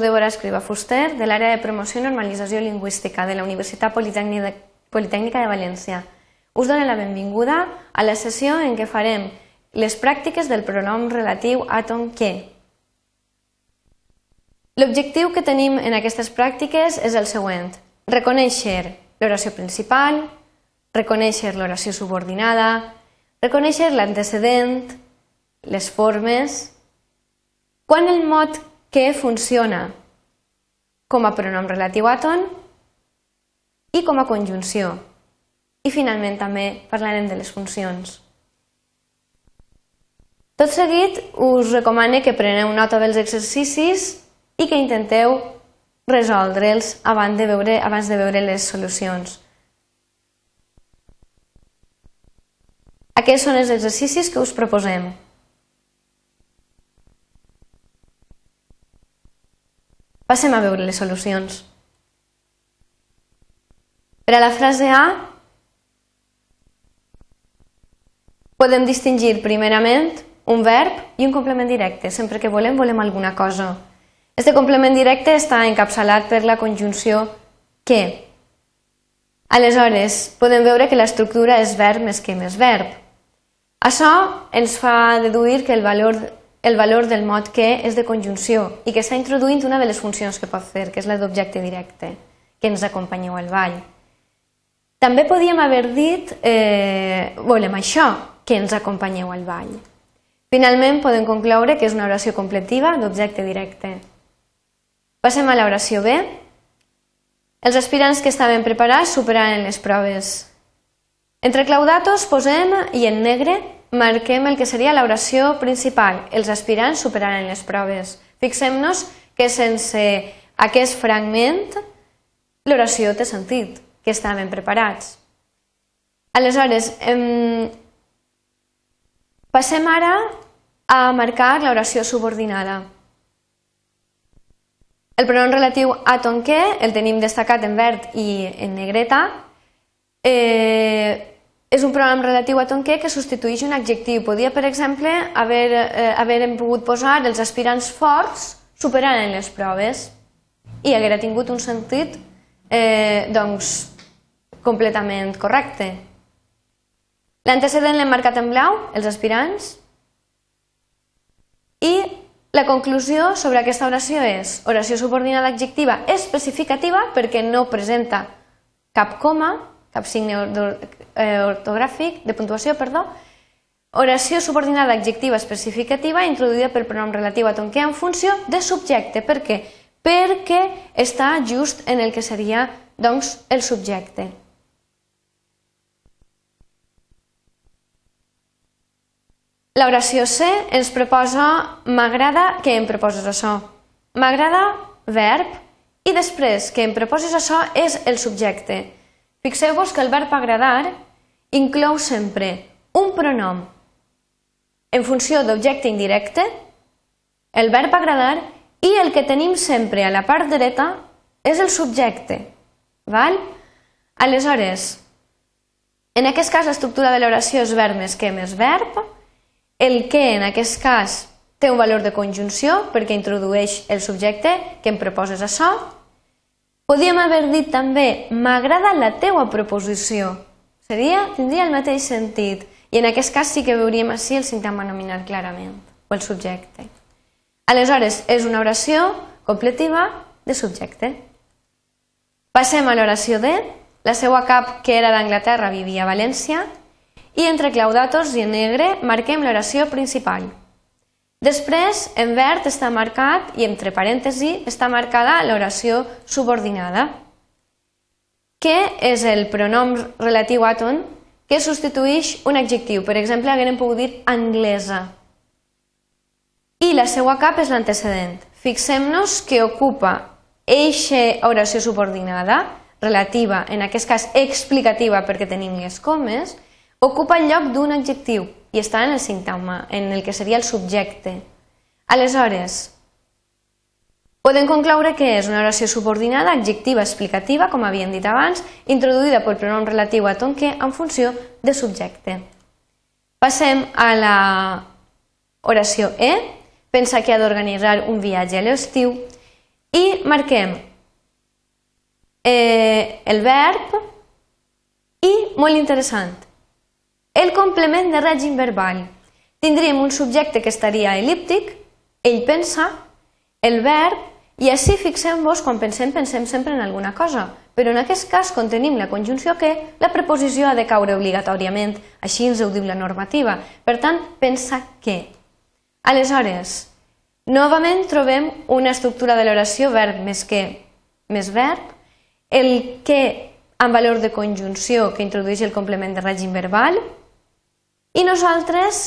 Débora Escriba Fuster, de l'àrea de promoció i normalització lingüística de la Universitat Politècnica de València. Us dono la benvinguda a la sessió en què farem les pràctiques del pronom relatiu a ton que. L'objectiu que tenim en aquestes pràctiques és el següent. Reconèixer l'oració principal, reconèixer l'oració subordinada, reconèixer l'antecedent, les formes, quan el mot que funciona com a pronom relatiu a ton i com a conjunció. I finalment també parlarem de les funcions. Tot seguit us recomano que preneu nota dels exercicis i que intenteu resoldre'ls abans de veure, abans de veure les solucions. Aquests són els exercicis que us proposem. Passem a veure les solucions. Per a la frase A, podem distingir primerament un verb i un complement directe. Sempre que volem, volem alguna cosa. Este complement directe està encapçalat per la conjunció que. Aleshores, podem veure que l'estructura és verb més que més verb. Això ens fa deduir que el valor, el valor del mot que és de conjunció i que està introduint una de les funcions que pot fer, que és la d'objecte directe, que ens acompanyeu al ball. També podíem haver dit, eh, volem això, que ens acompanyeu al ball. Finalment, podem concloure que és una oració completiva d'objecte directe. Passem a l'oració B. Els aspirants que estaven preparats superaran les proves. Entre claudatos posem i en negre marquem el que seria l'oració principal. Els aspirants superaran les proves. Fixem-nos que sense aquest fragment l'oració té sentit, que estaven preparats. Aleshores, em... passem ara a marcar l'oració subordinada. El pronom relatiu a tonqué el tenim destacat en verd i en negreta. Eh, és un pronom relatiu a tonquer que substitueix un adjectiu. Podia, per exemple, haver, eh, haver pogut posar els aspirants forts superant les proves i haguera tingut un sentit eh, doncs, completament correcte. L'antecedent l'hem marcat en blau, els aspirants, i la conclusió sobre aquesta oració és oració subordinada adjectiva especificativa perquè no presenta cap coma, cap signe eh, ortogràfic, de puntuació, perdó, oració subordinada adjectiva especificativa introduïda pel pronom relatiu a tonquer en funció de subjecte. Per què? Perquè està just en el que seria doncs, el subjecte. L'oració C ens proposa m'agrada que em proposes això. M'agrada verb i després que em proposes això és el subjecte. Fixeu-vos que el verb agradar inclou sempre un pronom en funció d'objecte indirecte, el verb agradar, i el que tenim sempre a la part dreta és el subjecte. Val? Aleshores, en aquest cas l'estructura de l'oració és verb més que més verb, el que en aquest cas té un valor de conjunció perquè introdueix el subjecte que em proposes això, Podíem haver dit també, m'agrada la teua proposició. Seria, tindria el mateix sentit. I en aquest cas sí que veuríem així el sintagma nominal clarament, o el subjecte. Aleshores, és una oració completiva de subjecte. Passem a l'oració D. La seva cap, que era d'Anglaterra, vivia a València, i entre claudatos i en negre marquem l'oració principal. Després, en verd està marcat i entre parèntesi està marcada l'oració subordinada, que és el pronom relatiu a ton que substitueix un adjectiu. Per exemple, haguem pogut dir anglesa. I la seva cap és l'antecedent. Fixem-nos que ocupa eixa oració subordinada, relativa, en aquest cas explicativa perquè tenim les comes, ocupa el lloc d'un adjectiu i està en el sintagma, en el que seria el subjecte. Aleshores, podem concloure que és una oració subordinada, adjectiva, explicativa, com havíem dit abans, introduïda pel pronom relatiu a tonque en funció de subjecte. Passem a la oració E. Pensa que ha d'organitzar un viatge a l'estiu i marquem eh, el verb i, molt interessant, el complement de règim verbal. Tindríem un subjecte que estaria elíptic, ell pensa, el verb, i així fixem-vos, quan pensem, pensem sempre en alguna cosa, però en aquest cas, quan tenim la conjunció que, la preposició ha de caure obligatòriament, així ens ho diu la normativa. Per tant, pensa que. Aleshores, novament trobem una estructura de l'oració verb més que més verb, el que amb valor de conjunció que introdueix el complement de règim verbal i nosaltres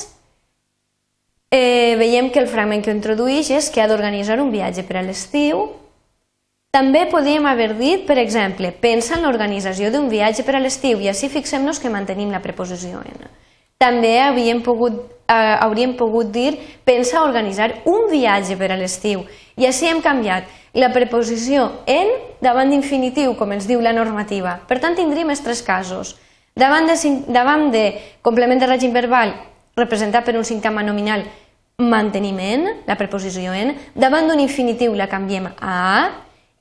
eh, veiem que el fragment que introdueix és que ha d'organitzar un viatge per a l'estiu. També podríem haver dit, per exemple, pensa en l'organització d'un viatge per a l'estiu i així fixem-nos que mantenim la preposició en. També havíem pogut, eh, hauríem pogut dir pensa organitzar un viatge per a l'estiu i així hem canviat la preposició en davant d'infinitiu, com ens diu la normativa. Per tant, tindríem els tres casos. Davant de, davant de complement de règim verbal representat per un sincama nominal manteniment, la preposició en, davant d'un infinitiu la canviem a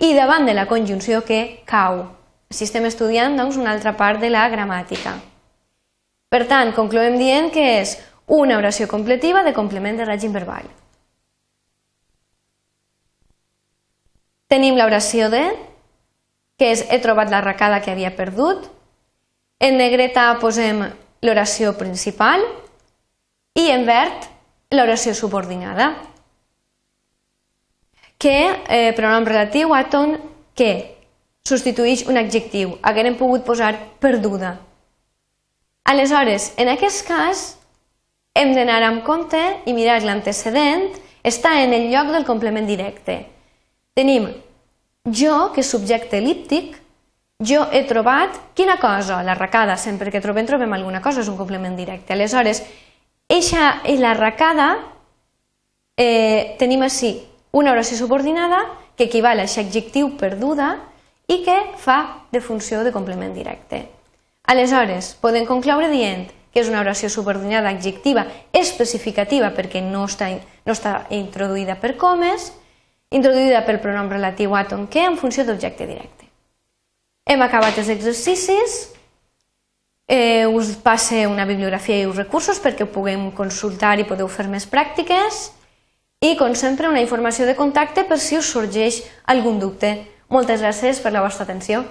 i davant de la conjunció que cau. Així estem estudiant doncs, una altra part de la gramàtica. Per tant, concloem dient que és una oració completiva de complement de règim verbal. Tenim l'oració de, que és he trobat la racada que havia perdut. En negreta posem l'oració principal i en verd l'oració subordinada. Que, eh, pronom relatiu, àton, que substitueix un adjectiu. Haguem pogut posar perduda. Aleshores, en aquest cas, hem d'anar amb compte i mirar l'antecedent està en el lloc del complement directe. Tenim jo, que és subjecte elíptic, jo he trobat quina cosa? La racada. Sempre que trobem, trobem alguna cosa, és un complement directe. Aleshores, eixa, la racada, eh, tenim així una oració subordinada que equival a aquest adjectiu perduda i que fa de funció de complement directe. Aleshores, podem concloure dient que és una oració subordinada adjectiva especificativa perquè no està, no està introduïda per comes, introduïda pel pronom relatiu àtom que en funció d'objecte directe. Hem acabat els exercicis, eh, us passe una bibliografia i uns recursos perquè ho puguem consultar i podeu fer més pràctiques i, com sempre, una informació de contacte per si us sorgeix algun dubte. Moltes gràcies per la vostra atenció.